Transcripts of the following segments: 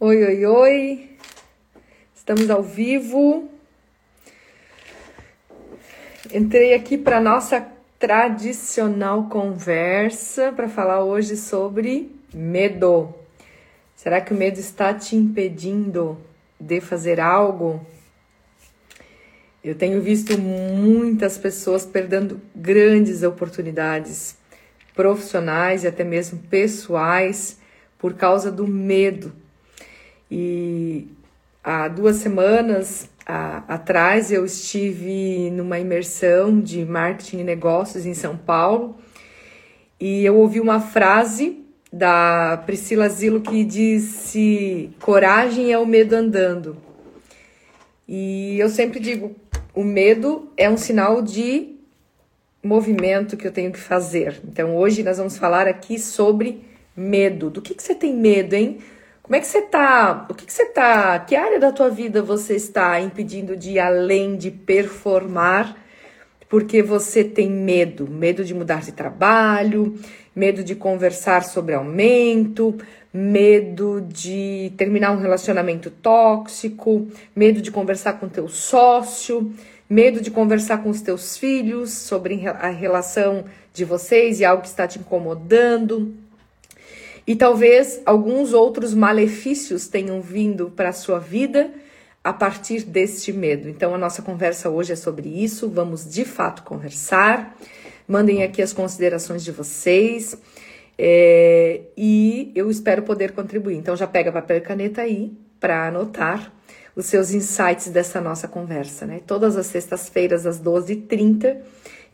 Oi, oi, oi. Estamos ao vivo. Entrei aqui para nossa tradicional conversa para falar hoje sobre medo. Será que o medo está te impedindo de fazer algo? Eu tenho visto muitas pessoas perdendo grandes oportunidades profissionais e até mesmo pessoais por causa do medo e há duas semanas a, atrás eu estive numa imersão de marketing e negócios em São Paulo e eu ouvi uma frase da Priscila Zilo que disse: coragem é o medo andando. E eu sempre digo: o medo é um sinal de movimento que eu tenho que fazer. Então hoje nós vamos falar aqui sobre medo. Do que, que você tem medo, hein? Como é que você tá? O que, que você tá? Que área da tua vida você está impedindo de ir além de performar? Porque você tem medo, medo de mudar de trabalho, medo de conversar sobre aumento, medo de terminar um relacionamento tóxico, medo de conversar com teu sócio, medo de conversar com os teus filhos sobre a relação de vocês e algo que está te incomodando e talvez alguns outros malefícios tenham vindo para a sua vida a partir deste medo. Então, a nossa conversa hoje é sobre isso. Vamos de fato conversar. Mandem aqui as considerações de vocês. É, e eu espero poder contribuir. Então, já pega papel e caneta aí para anotar os seus insights dessa nossa conversa, né? Todas as sextas-feiras, às 12h30,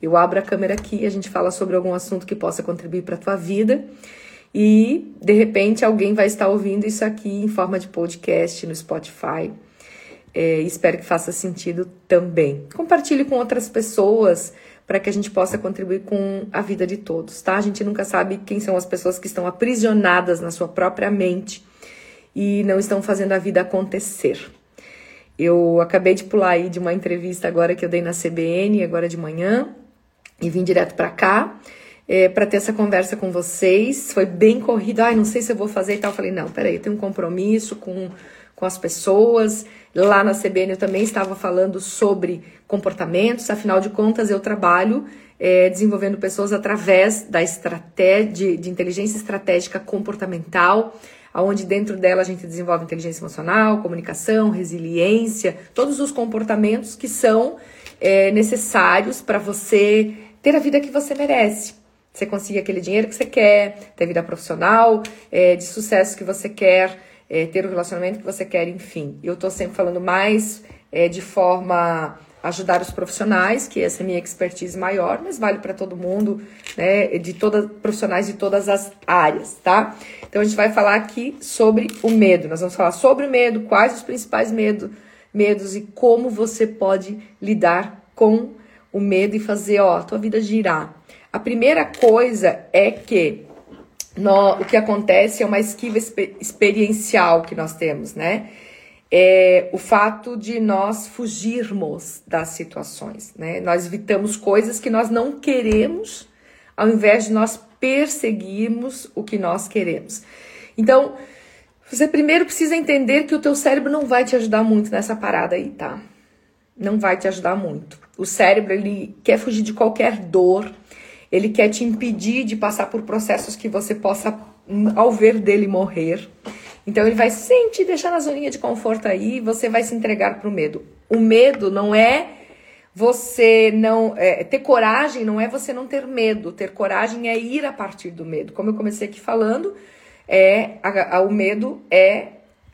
eu abro a câmera aqui e a gente fala sobre algum assunto que possa contribuir para a tua vida e de repente alguém vai estar ouvindo isso aqui em forma de podcast no Spotify. É, espero que faça sentido também. Compartilhe com outras pessoas para que a gente possa contribuir com a vida de todos, tá? A gente nunca sabe quem são as pessoas que estão aprisionadas na sua própria mente e não estão fazendo a vida acontecer. Eu acabei de pular aí de uma entrevista agora que eu dei na CBN, agora de manhã, e vim direto para cá é, para ter essa conversa com vocês. Foi bem corrido. Ai, não sei se eu vou fazer e tal. Eu falei, não, peraí, eu tenho um compromisso com, com as pessoas. Lá na CBN eu também estava falando sobre comportamentos, afinal de contas, eu trabalho é, desenvolvendo pessoas através da estratégia de, inteligência estratégica comportamental, aonde dentro dela a gente desenvolve inteligência emocional, comunicação, resiliência, todos os comportamentos que são é, necessários para você ter a vida que você merece. Você conseguir aquele dinheiro que você quer, ter vida profissional, é, de sucesso que você quer, é, ter o relacionamento que você quer, enfim. Eu tô sempre falando mais é, de forma ajudar os profissionais, que essa é a minha expertise maior, mas vale para todo mundo, né, de todas profissionais de todas as áreas, tá? Então a gente vai falar aqui sobre o medo. Nós vamos falar sobre o medo, quais os principais medo, medos e como você pode lidar com o medo e fazer, ó, a tua vida girar. A primeira coisa é que no, o que acontece é uma esquiva exper experiencial que nós temos, né? É o fato de nós fugirmos das situações, né? Nós evitamos coisas que nós não queremos, ao invés de nós perseguirmos o que nós queremos. Então, você primeiro precisa entender que o teu cérebro não vai te ajudar muito nessa parada aí, tá? Não vai te ajudar muito. O cérebro, ele quer fugir de qualquer dor, ele quer te impedir de passar por processos que você possa, ao ver dele, morrer. Então ele vai sempre te deixar na zoninha de conforto aí, você vai se entregar para o medo. O medo não é você não é, ter coragem, não é você não ter medo. Ter coragem é ir a partir do medo. Como eu comecei aqui falando, é a, a, o medo é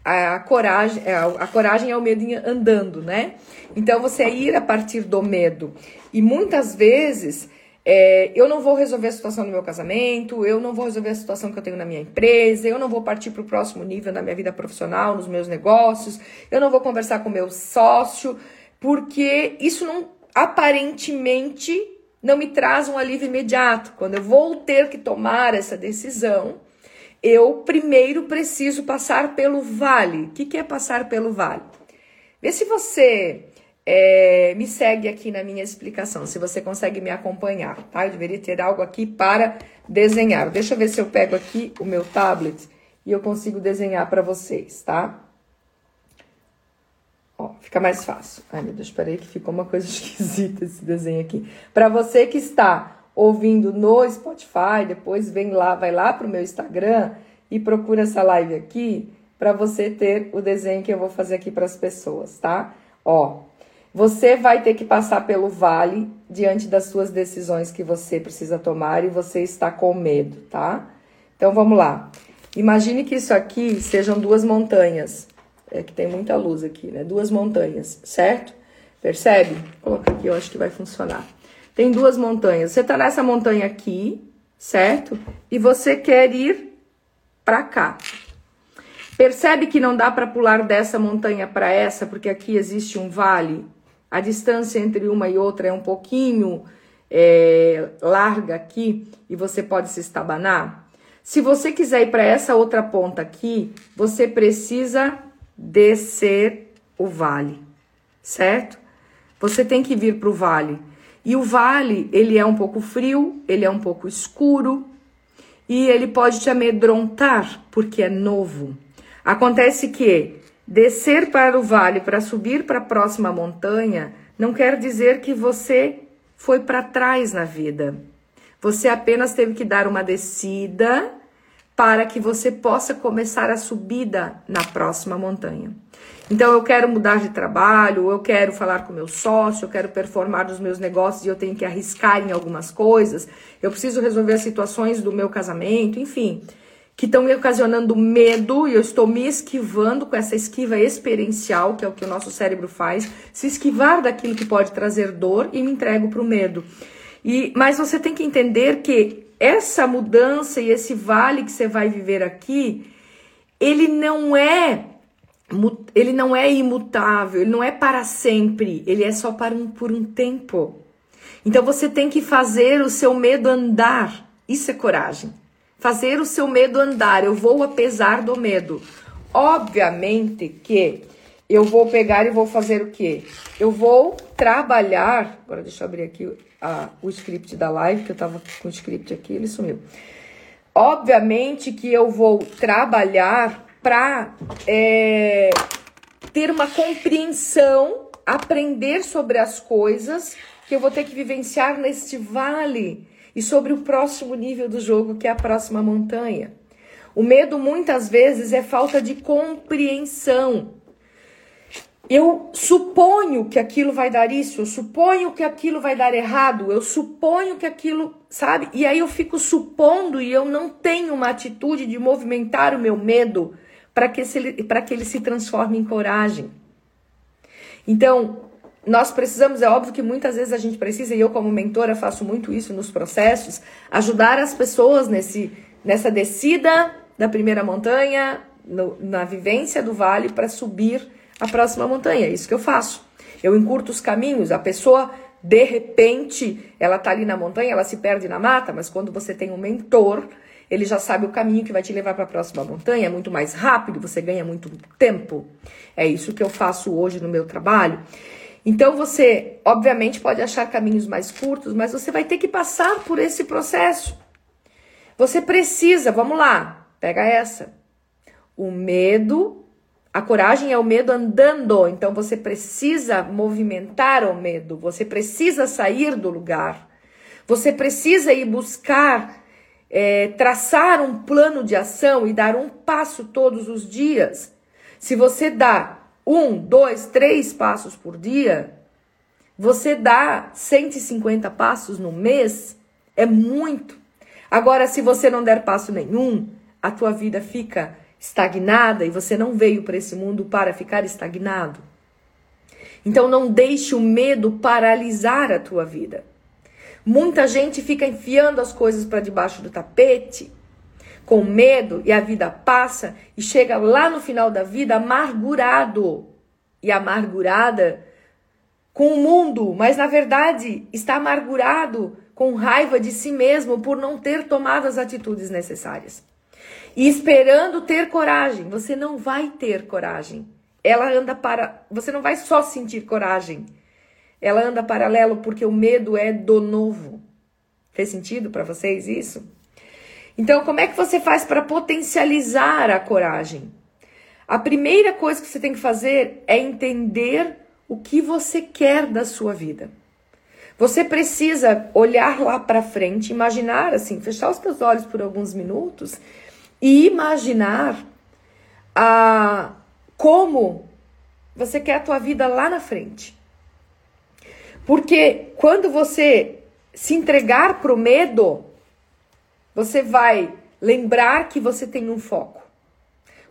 a, a coragem, a, a coragem é o medo andando, né? Então você é ir a partir do medo. E muitas vezes é, eu não vou resolver a situação do meu casamento, eu não vou resolver a situação que eu tenho na minha empresa, eu não vou partir para o próximo nível na minha vida profissional, nos meus negócios, eu não vou conversar com meu sócio, porque isso não aparentemente não me traz um alívio imediato. Quando eu vou ter que tomar essa decisão, eu primeiro preciso passar pelo vale. O que, que é passar pelo vale? Vê se você é, me segue aqui na minha explicação, se você consegue me acompanhar, tá? Eu deveria ter algo aqui para desenhar. Deixa eu ver se eu pego aqui o meu tablet e eu consigo desenhar para vocês, tá? Ó, fica mais fácil. Ai, meu Deus, espera aí que ficou uma coisa esquisita esse desenho aqui. Para você que está ouvindo no Spotify, depois vem lá, vai lá pro meu Instagram e procura essa live aqui para você ter o desenho que eu vou fazer aqui para as pessoas, tá? Ó, você vai ter que passar pelo vale diante das suas decisões que você precisa tomar e você está com medo, tá? Então vamos lá. Imagine que isso aqui sejam duas montanhas. É que tem muita luz aqui, né? Duas montanhas, certo? Percebe? Vou colocar aqui, eu acho que vai funcionar. Tem duas montanhas. Você tá nessa montanha aqui, certo? E você quer ir para cá. Percebe que não dá para pular dessa montanha para essa, porque aqui existe um vale. A distância entre uma e outra é um pouquinho é, larga aqui e você pode se estabanar. Se você quiser ir para essa outra ponta aqui, você precisa descer o vale, certo? Você tem que vir para o vale. E o vale, ele é um pouco frio, ele é um pouco escuro e ele pode te amedrontar porque é novo. Acontece que descer para o vale para subir para a próxima montanha não quer dizer que você foi para trás na vida. Você apenas teve que dar uma descida para que você possa começar a subida na próxima montanha. Então eu quero mudar de trabalho, eu quero falar com meu sócio, eu quero performar nos meus negócios e eu tenho que arriscar em algumas coisas. Eu preciso resolver as situações do meu casamento, enfim, que estão me ocasionando medo e eu estou me esquivando com essa esquiva experiencial, que é o que o nosso cérebro faz, se esquivar daquilo que pode trazer dor e me entrego para o medo. E, mas você tem que entender que essa mudança e esse vale que você vai viver aqui, ele não é ele não é imutável, ele não é para sempre, ele é só para um, por um tempo. Então você tem que fazer o seu medo andar. Isso é coragem. Fazer o seu medo andar. Eu vou apesar do medo. Obviamente que eu vou pegar e vou fazer o quê? Eu vou trabalhar. Agora deixa eu abrir aqui a, o script da live, que eu tava com o script aqui, ele sumiu. Obviamente que eu vou trabalhar para é, ter uma compreensão, aprender sobre as coisas que eu vou ter que vivenciar neste vale e sobre o próximo nível do jogo, que é a próxima montanha. O medo muitas vezes é falta de compreensão eu suponho que aquilo vai dar isso, eu suponho que aquilo vai dar errado, eu suponho que aquilo, sabe? E aí eu fico supondo e eu não tenho uma atitude de movimentar o meu medo para que, que ele se transforme em coragem. Então, nós precisamos, é óbvio que muitas vezes a gente precisa, e eu como mentora faço muito isso nos processos, ajudar as pessoas nesse, nessa descida da primeira montanha, no, na vivência do vale para subir a próxima montanha. É isso que eu faço. Eu encurto os caminhos. A pessoa, de repente, ela tá ali na montanha, ela se perde na mata, mas quando você tem um mentor, ele já sabe o caminho que vai te levar para a próxima montanha, é muito mais rápido, você ganha muito tempo. É isso que eu faço hoje no meu trabalho. Então você, obviamente, pode achar caminhos mais curtos, mas você vai ter que passar por esse processo. Você precisa, vamos lá, pega essa. O medo a coragem é o medo andando, então você precisa movimentar o medo, você precisa sair do lugar, você precisa ir buscar, é, traçar um plano de ação e dar um passo todos os dias. Se você dá um, dois, três passos por dia, você dá 150 passos no mês, é muito. Agora, se você não der passo nenhum, a tua vida fica estagnada e você não veio para esse mundo para ficar estagnado. Então não deixe o medo paralisar a tua vida. Muita gente fica enfiando as coisas para debaixo do tapete com medo e a vida passa e chega lá no final da vida amargurado e amargurada com o mundo, mas na verdade está amargurado com raiva de si mesmo por não ter tomado as atitudes necessárias e esperando ter coragem. Você não vai ter coragem. Ela anda para. Você não vai só sentir coragem. Ela anda paralelo porque o medo é do novo. Fez sentido para vocês isso? Então, como é que você faz para potencializar a coragem? A primeira coisa que você tem que fazer é entender o que você quer da sua vida. Você precisa olhar lá para frente, imaginar assim, fechar os seus olhos por alguns minutos e imaginar a como você quer a tua vida lá na frente. Porque quando você se entregar para o medo, você vai lembrar que você tem um foco.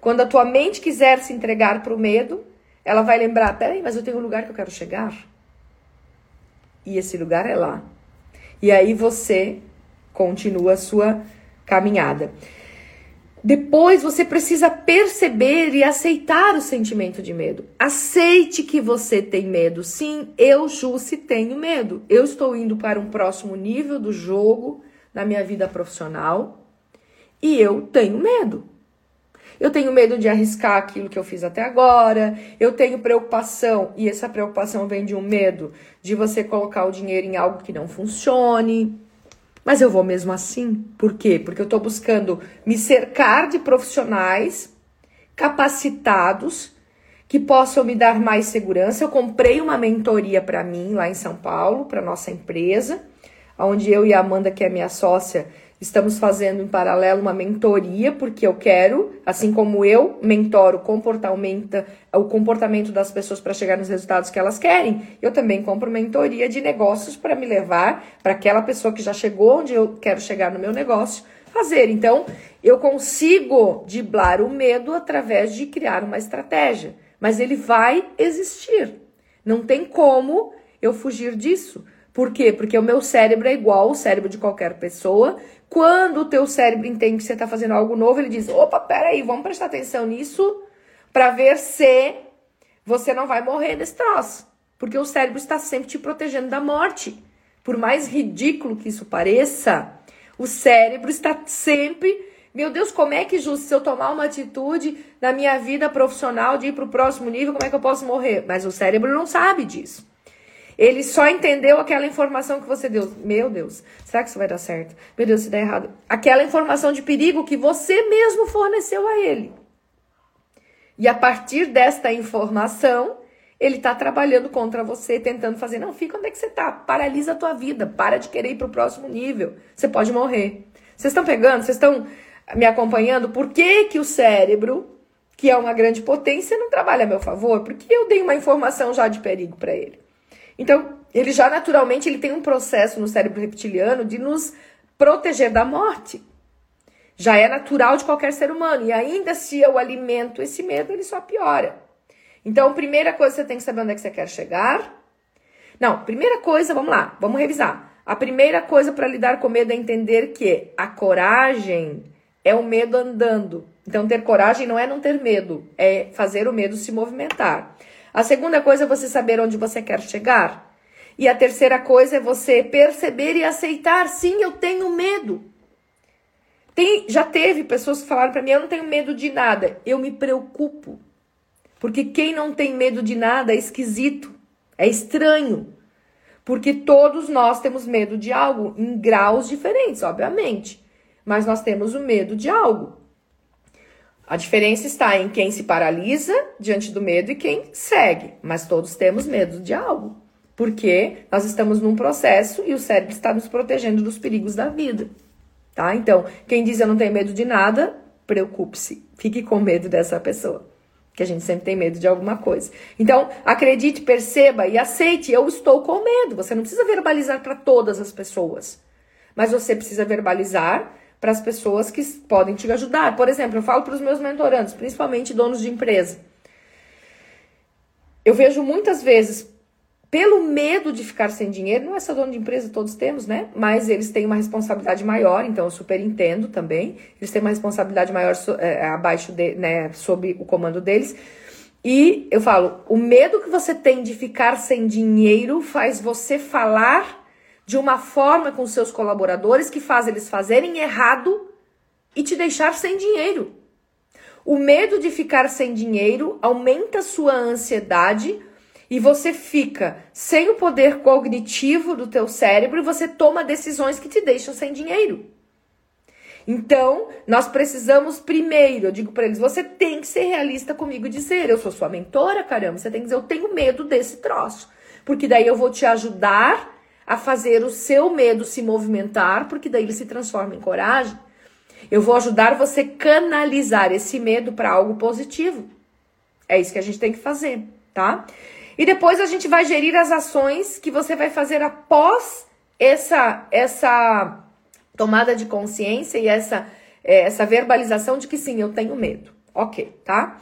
Quando a tua mente quiser se entregar para o medo, ela vai lembrar: peraí, mas eu tenho um lugar que eu quero chegar. E esse lugar é lá. E aí você continua a sua caminhada. Depois você precisa perceber e aceitar o sentimento de medo. Aceite que você tem medo. Sim, eu, Jusce, tenho medo. Eu estou indo para um próximo nível do jogo na minha vida profissional e eu tenho medo. Eu tenho medo de arriscar aquilo que eu fiz até agora. Eu tenho preocupação, e essa preocupação vem de um medo de você colocar o dinheiro em algo que não funcione. Mas eu vou mesmo assim. Por quê? Porque eu estou buscando me cercar de profissionais capacitados que possam me dar mais segurança. Eu comprei uma mentoria para mim lá em São Paulo, para nossa empresa, onde eu e a Amanda, que é minha sócia, Estamos fazendo em paralelo uma mentoria, porque eu quero, assim como eu mentoro comportamento, o comportamento das pessoas para chegar nos resultados que elas querem, eu também compro mentoria de negócios para me levar para aquela pessoa que já chegou onde eu quero chegar no meu negócio fazer. Então, eu consigo diblar o medo através de criar uma estratégia, mas ele vai existir. Não tem como eu fugir disso. Por quê? Porque o meu cérebro é igual ao cérebro de qualquer pessoa. Quando o teu cérebro entende que você está fazendo algo novo, ele diz: opa, peraí, vamos prestar atenção nisso para ver se você não vai morrer desse troço. Porque o cérebro está sempre te protegendo da morte. Por mais ridículo que isso pareça, o cérebro está sempre. Meu Deus, como é que, justo, se eu tomar uma atitude na minha vida profissional de ir para o próximo nível, como é que eu posso morrer? Mas o cérebro não sabe disso. Ele só entendeu aquela informação que você deu. Meu Deus, será que isso vai dar certo? Meu Deus, se der errado. Aquela informação de perigo que você mesmo forneceu a ele. E a partir desta informação, ele está trabalhando contra você, tentando fazer, não, fica onde é que você está, paralisa a tua vida, para de querer ir para o próximo nível, você pode morrer. Vocês estão pegando, vocês estão me acompanhando? Por que, que o cérebro, que é uma grande potência, não trabalha a meu favor? Porque eu dei uma informação já de perigo para ele. Então, ele já naturalmente ele tem um processo no cérebro reptiliano de nos proteger da morte. Já é natural de qualquer ser humano. E ainda se eu alimento esse medo, ele só piora. Então, primeira coisa, você tem que saber onde é que você quer chegar. Não, primeira coisa, vamos lá, vamos revisar. A primeira coisa para lidar com medo é entender que a coragem é o medo andando. Então, ter coragem não é não ter medo, é fazer o medo se movimentar. A segunda coisa é você saber onde você quer chegar. E a terceira coisa é você perceber e aceitar, sim, eu tenho medo. Tem, já teve pessoas que falaram para mim, eu não tenho medo de nada. Eu me preocupo. Porque quem não tem medo de nada é esquisito, é estranho. Porque todos nós temos medo de algo em graus diferentes, obviamente. Mas nós temos o medo de algo. A diferença está em quem se paralisa diante do medo e quem segue, mas todos temos medo de algo, porque nós estamos num processo e o cérebro está nos protegendo dos perigos da vida, tá? Então, quem diz eu não tenho medo de nada, preocupe-se, fique com medo dessa pessoa, que a gente sempre tem medo de alguma coisa. Então, acredite, perceba e aceite, eu estou com medo. Você não precisa verbalizar para todas as pessoas, mas você precisa verbalizar para as pessoas que podem te ajudar. Por exemplo, eu falo para os meus mentorandos, principalmente donos de empresa. Eu vejo muitas vezes, pelo medo de ficar sem dinheiro, não é só dono de empresa, todos temos, né? Mas eles têm uma responsabilidade maior, então eu super entendo também. Eles têm uma responsabilidade maior é, abaixo de, né, sob o comando deles. E eu falo, o medo que você tem de ficar sem dinheiro faz você falar de uma forma com seus colaboradores que faz eles fazerem errado e te deixar sem dinheiro. O medo de ficar sem dinheiro aumenta sua ansiedade e você fica sem o poder cognitivo do teu cérebro e você toma decisões que te deixam sem dinheiro. Então, nós precisamos primeiro, eu digo para eles, você tem que ser realista comigo e dizer, eu sou sua mentora, caramba, você tem que dizer, eu tenho medo desse troço. Porque daí eu vou te ajudar a fazer o seu medo se movimentar, porque daí ele se transforma em coragem. Eu vou ajudar você canalizar esse medo para algo positivo. É isso que a gente tem que fazer, tá? E depois a gente vai gerir as ações que você vai fazer após essa essa tomada de consciência e essa, é, essa verbalização de que sim, eu tenho medo. Ok, tá?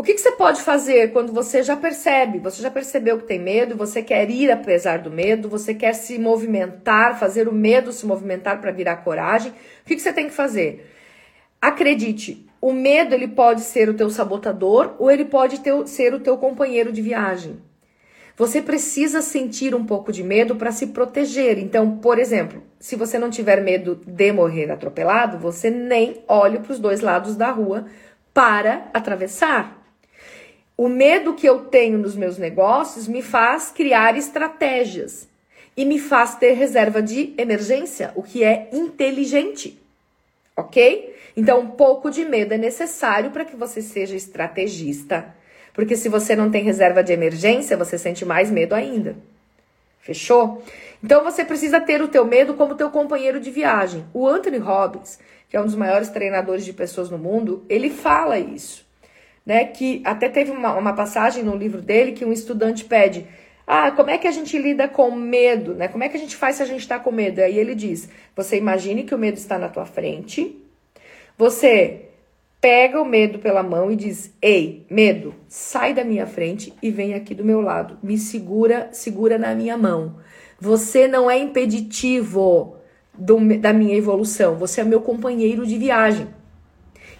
O que, que, você pode fazer quando você já percebe, você já percebeu que tem medo, você quer ir apesar do medo, você quer se movimentar, fazer o medo se movimentar para virar coragem? O que, que você tem que fazer? Acredite, o medo ele pode ser o teu sabotador ou ele pode ter, ser o teu companheiro de viagem. Você precisa sentir um pouco de medo para se proteger. Então, por exemplo, se você não tiver medo de morrer atropelado, você nem olhe para os dois lados da rua para atravessar. O medo que eu tenho nos meus negócios me faz criar estratégias e me faz ter reserva de emergência, o que é inteligente. Ok? Então, um pouco de medo é necessário para que você seja estrategista porque se você não tem reserva de emergência, você sente mais medo ainda. Fechou? Então você precisa ter o teu medo como teu companheiro de viagem. O Anthony Robbins, que é um dos maiores treinadores de pessoas no mundo, ele fala isso. Né, que até teve uma, uma passagem no livro dele que um estudante pede: Ah, como é que a gente lida com medo? Né? Como é que a gente faz se a gente está com medo? Aí ele diz: Você imagine que o medo está na tua frente, você pega o medo pela mão e diz: Ei, medo, sai da minha frente e vem aqui do meu lado. Me segura, segura na minha mão. Você não é impeditivo do, da minha evolução, você é meu companheiro de viagem.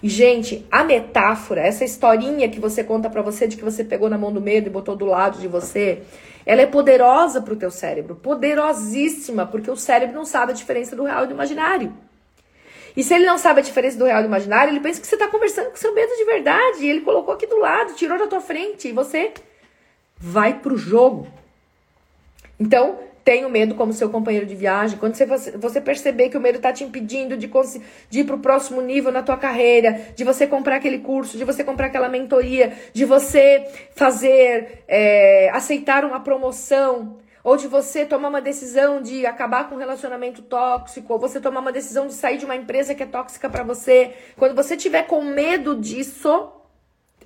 Gente, a metáfora, essa historinha que você conta para você de que você pegou na mão do medo e botou do lado de você, ela é poderosa pro teu cérebro, poderosíssima, porque o cérebro não sabe a diferença do real e do imaginário. E se ele não sabe a diferença do real e do imaginário, ele pensa que você está conversando com seu medo de verdade. Ele colocou aqui do lado, tirou da tua frente. E você vai pro jogo. Então, tenha o medo como seu companheiro de viagem. Quando você, você perceber que o medo está te impedindo de, de ir para o próximo nível na tua carreira, de você comprar aquele curso, de você comprar aquela mentoria, de você fazer, é, aceitar uma promoção, ou de você tomar uma decisão de acabar com um relacionamento tóxico, ou você tomar uma decisão de sair de uma empresa que é tóxica para você. Quando você tiver com medo disso,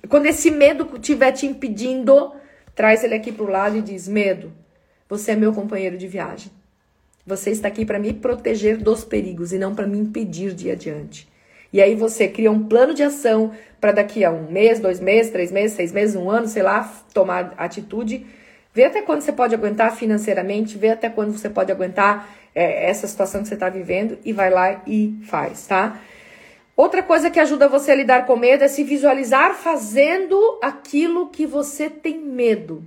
quando esse medo estiver te impedindo, traz ele aqui pro lado e diz: Medo, você é meu companheiro de viagem. Você está aqui para me proteger dos perigos e não para me impedir de ir adiante. E aí você cria um plano de ação para daqui a um mês, dois meses, três meses, seis meses, um ano, sei lá, tomar atitude Vê até quando você pode aguentar financeiramente, vê até quando você pode aguentar é, essa situação que você está vivendo e vai lá e faz, tá? Outra coisa que ajuda você a lidar com medo é se visualizar fazendo aquilo que você tem medo.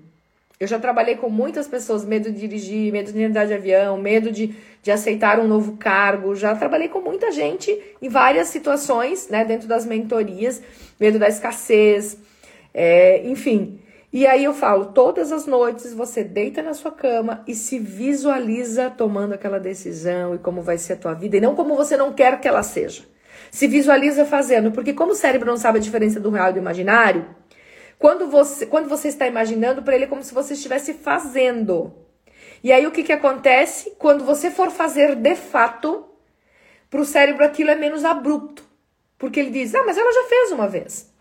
Eu já trabalhei com muitas pessoas, medo de dirigir, medo de andar de avião, medo de, de aceitar um novo cargo. Já trabalhei com muita gente em várias situações, né, dentro das mentorias, medo da escassez, é, enfim. E aí eu falo, todas as noites você deita na sua cama e se visualiza tomando aquela decisão e como vai ser a tua vida e não como você não quer que ela seja. Se visualiza fazendo, porque como o cérebro não sabe a diferença do real e do imaginário, quando você, quando você está imaginando, para ele é como se você estivesse fazendo. E aí o que, que acontece? Quando você for fazer de fato, para o cérebro aquilo é menos abrupto. Porque ele diz, ah, mas ela já fez uma vez.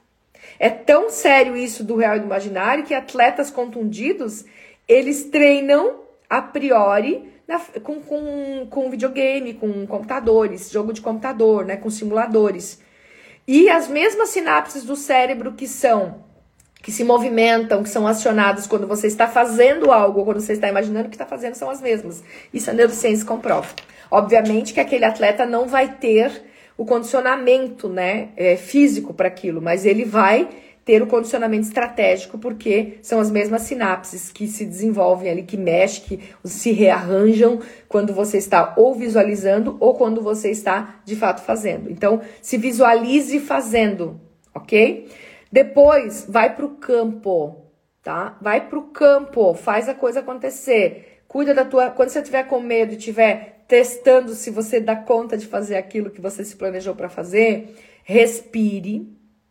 É tão sério isso do real e do imaginário que atletas contundidos, eles treinam a priori na, com, com, com videogame, com computadores, jogo de computador, né, com simuladores. E as mesmas sinapses do cérebro que são que se movimentam, que são acionadas quando você está fazendo algo ou quando você está imaginando que está fazendo são as mesmas. Isso a neurociência comprova. Obviamente que aquele atleta não vai ter o condicionamento né, é, físico para aquilo, mas ele vai ter o condicionamento estratégico, porque são as mesmas sinapses que se desenvolvem ali, que mexem, que se rearranjam quando você está ou visualizando ou quando você está de fato fazendo. Então, se visualize fazendo, ok? Depois, vai para o campo, tá? Vai para o campo, faz a coisa acontecer. Cuida da tua. Quando você tiver com medo e tiver testando se você dá conta de fazer aquilo que você se planejou para fazer, respire,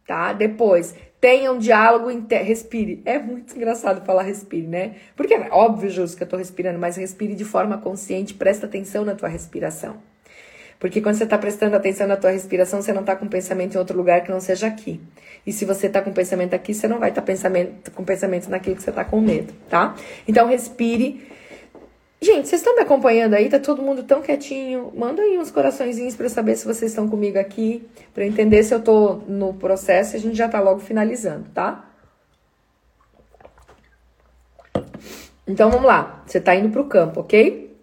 tá? Depois, tenha um diálogo interno. Respire. É muito engraçado falar respire, né? Porque é óbvio, Jus, que eu tô respirando, mas respire de forma consciente, presta atenção na tua respiração. Porque quando você está prestando atenção na tua respiração, você não está com pensamento em outro lugar que não seja aqui. E se você está com pensamento aqui, você não vai estar tá com pensamento naquilo que você está com medo, tá? Então respire. Gente, vocês estão me acompanhando aí? Tá todo mundo tão quietinho? Manda aí uns coraçõezinhos para eu saber se vocês estão comigo aqui, para eu entender se eu tô no processo e a gente já tá logo finalizando, tá? Então vamos lá. Você tá indo pro campo, ok?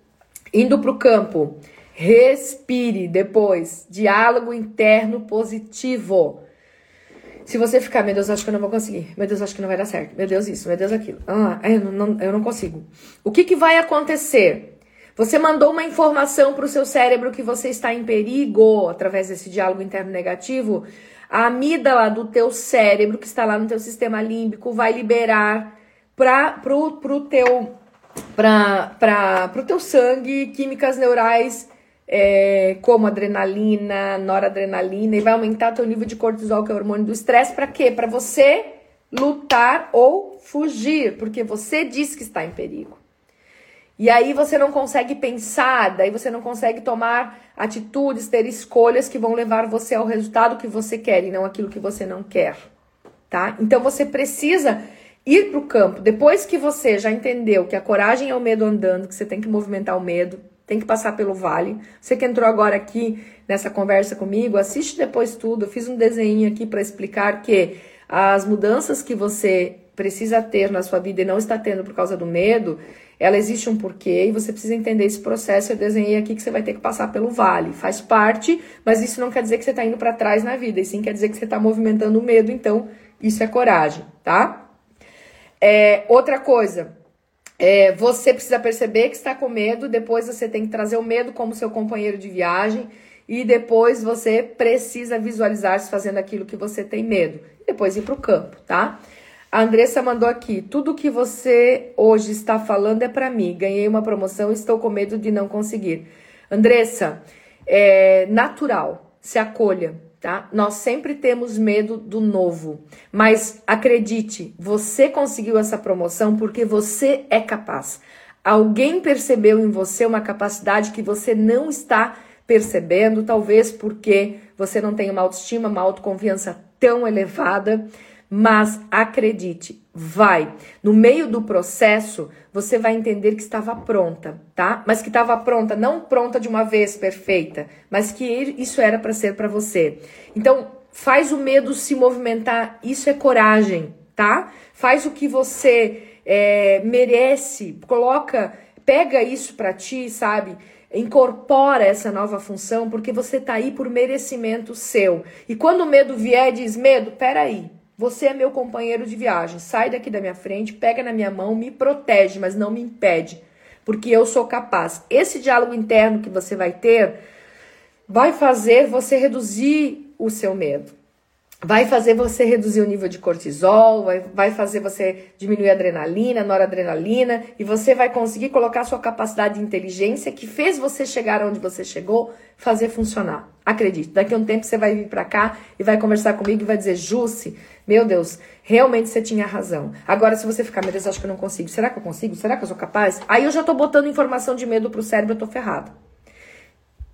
Indo pro campo. Respire depois. Diálogo interno positivo. Se você ficar, meu Deus, acho que eu não vou conseguir. Meu Deus, acho que não vai dar certo. Meu Deus, isso. Meu Deus, aquilo. Ah, eu não, eu não consigo. O que, que vai acontecer? Você mandou uma informação para o seu cérebro que você está em perigo através desse diálogo interno negativo. A amígdala do teu cérebro, que está lá no teu sistema límbico, vai liberar para pro, pro teu para o teu sangue químicas neurais é, como adrenalina, noradrenalina, e vai aumentar teu nível de cortisol, que é o hormônio do estresse, para quê? Para você lutar ou fugir, porque você diz que está em perigo. E aí você não consegue pensar, daí você não consegue tomar atitudes, ter escolhas que vão levar você ao resultado que você quer e não aquilo que você não quer, tá? Então você precisa ir para o campo. Depois que você já entendeu que a coragem é o medo andando, que você tem que movimentar o medo, tem que passar pelo vale. Você que entrou agora aqui nessa conversa comigo, assiste depois tudo. Eu fiz um desenho aqui para explicar que as mudanças que você precisa ter na sua vida e não está tendo por causa do medo, ela existe um porquê e você precisa entender esse processo. Eu desenhei aqui que você vai ter que passar pelo vale. Faz parte, mas isso não quer dizer que você está indo para trás na vida, e sim quer dizer que você está movimentando o medo. Então, isso é coragem, tá? É, outra coisa, é, você precisa perceber que está com medo, depois você tem que trazer o medo como seu companheiro de viagem e depois você precisa visualizar-se fazendo aquilo que você tem medo. Depois ir para o campo, tá? A Andressa mandou aqui: tudo que você hoje está falando é para mim. Ganhei uma promoção e estou com medo de não conseguir. Andressa, é natural, se acolha tá? Nós sempre temos medo do novo, mas acredite, você conseguiu essa promoção porque você é capaz. Alguém percebeu em você uma capacidade que você não está percebendo, talvez porque você não tem uma autoestima, uma autoconfiança tão elevada, mas acredite, vai. No meio do processo, você vai entender que estava pronta, tá? Mas que estava pronta, não pronta de uma vez perfeita, mas que isso era para ser para você. Então, faz o medo se movimentar, isso é coragem, tá? Faz o que você é, merece, coloca, pega isso para ti, sabe? Incorpora essa nova função, porque você tá aí por merecimento seu. E quando o medo vier, diz: medo, peraí. Você é meu companheiro de viagem. Sai daqui da minha frente, pega na minha mão, me protege, mas não me impede, porque eu sou capaz. Esse diálogo interno que você vai ter vai fazer você reduzir o seu medo vai fazer você reduzir o nível de cortisol, vai, vai fazer você diminuir a adrenalina, noradrenalina, e você vai conseguir colocar sua capacidade de inteligência que fez você chegar onde você chegou, fazer funcionar. Acredite, daqui a um tempo você vai vir para cá e vai conversar comigo e vai dizer, Jusce, meu Deus, realmente você tinha razão. Agora, se você ficar, meu Deus, acho que eu não consigo. Será que eu consigo? Será que eu sou capaz? Aí eu já tô botando informação de medo pro cérebro, eu tô ferrado.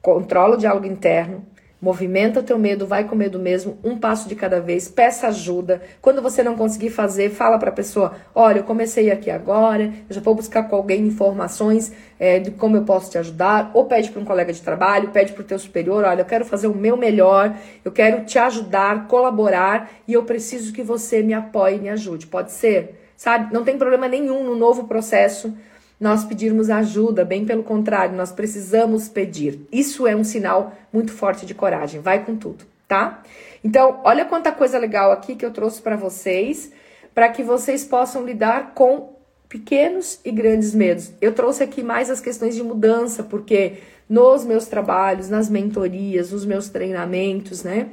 Controla o diálogo interno, Movimenta teu medo, vai com medo mesmo, um passo de cada vez, peça ajuda. Quando você não conseguir fazer, fala para a pessoa: olha, eu comecei aqui agora, eu já vou buscar com alguém informações é, de como eu posso te ajudar. Ou pede para um colega de trabalho, pede para o teu superior: olha, eu quero fazer o meu melhor, eu quero te ajudar, colaborar e eu preciso que você me apoie e me ajude. Pode ser? Sabe? Não tem problema nenhum no novo processo nós pedirmos ajuda, bem pelo contrário, nós precisamos pedir. Isso é um sinal muito forte de coragem. Vai com tudo, tá? Então, olha quanta coisa legal aqui que eu trouxe para vocês, para que vocês possam lidar com pequenos e grandes medos. Eu trouxe aqui mais as questões de mudança, porque nos meus trabalhos, nas mentorias, nos meus treinamentos, né?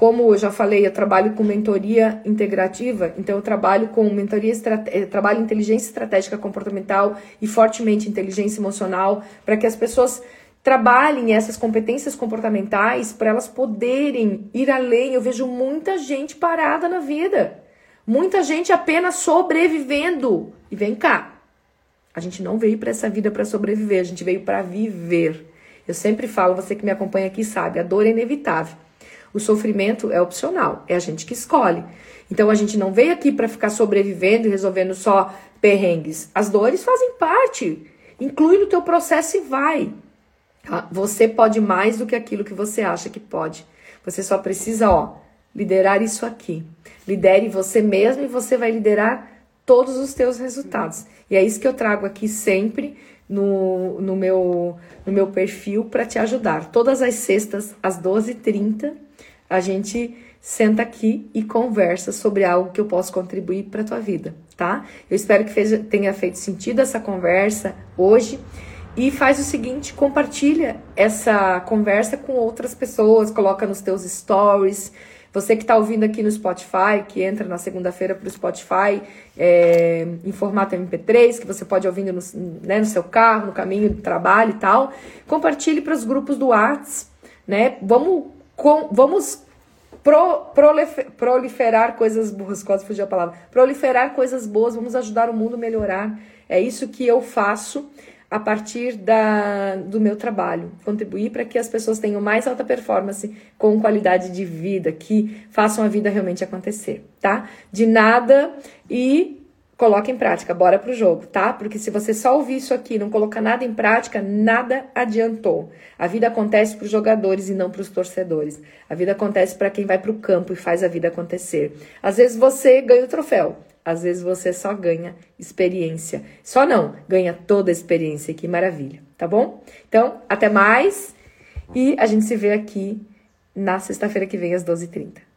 Como eu já falei, eu trabalho com mentoria integrativa, então eu trabalho com mentoria eh, trabalho inteligência estratégica comportamental e fortemente inteligência emocional, para que as pessoas trabalhem essas competências comportamentais para elas poderem ir além. Eu vejo muita gente parada na vida, muita gente apenas sobrevivendo. E vem cá, a gente não veio para essa vida para sobreviver, a gente veio para viver. Eu sempre falo, você que me acompanha aqui sabe, a dor é inevitável. O sofrimento é opcional, é a gente que escolhe. Então a gente não veio aqui para ficar sobrevivendo e resolvendo só perrengues. As dores fazem parte. Inclui no teu processo e vai. Tá? Você pode mais do que aquilo que você acha que pode. Você só precisa, ó, liderar isso aqui. Lidere você mesmo e você vai liderar todos os teus resultados. E é isso que eu trago aqui sempre no, no, meu, no meu perfil para te ajudar. Todas as sextas, às 12h30, a gente senta aqui e conversa sobre algo que eu posso contribuir para a tua vida, tá? Eu espero que fez, tenha feito sentido essa conversa hoje. E faz o seguinte, compartilha essa conversa com outras pessoas, coloca nos teus stories. Você que está ouvindo aqui no Spotify, que entra na segunda-feira para o Spotify é, em formato MP3, que você pode ouvir no, né, no seu carro, no caminho do trabalho e tal, compartilhe para os grupos do Whats, né? Vamos, com, vamos pro, proliferar coisas boas, quase fugiu a palavra. Proliferar coisas boas, vamos ajudar o mundo a melhorar. É isso que eu faço a partir da, do meu trabalho, contribuir para que as pessoas tenham mais alta performance com qualidade de vida, que façam a vida realmente acontecer, tá? De nada e coloque em prática, bora pro jogo, tá? Porque se você só ouvir isso aqui não colocar nada em prática, nada adiantou. A vida acontece para os jogadores e não para os torcedores. A vida acontece para quem vai para o campo e faz a vida acontecer. Às vezes você ganha o troféu, às vezes você só ganha experiência. Só não, ganha toda a experiência. Que maravilha, tá bom? Então, até mais e a gente se vê aqui na sexta-feira que vem às 12h30.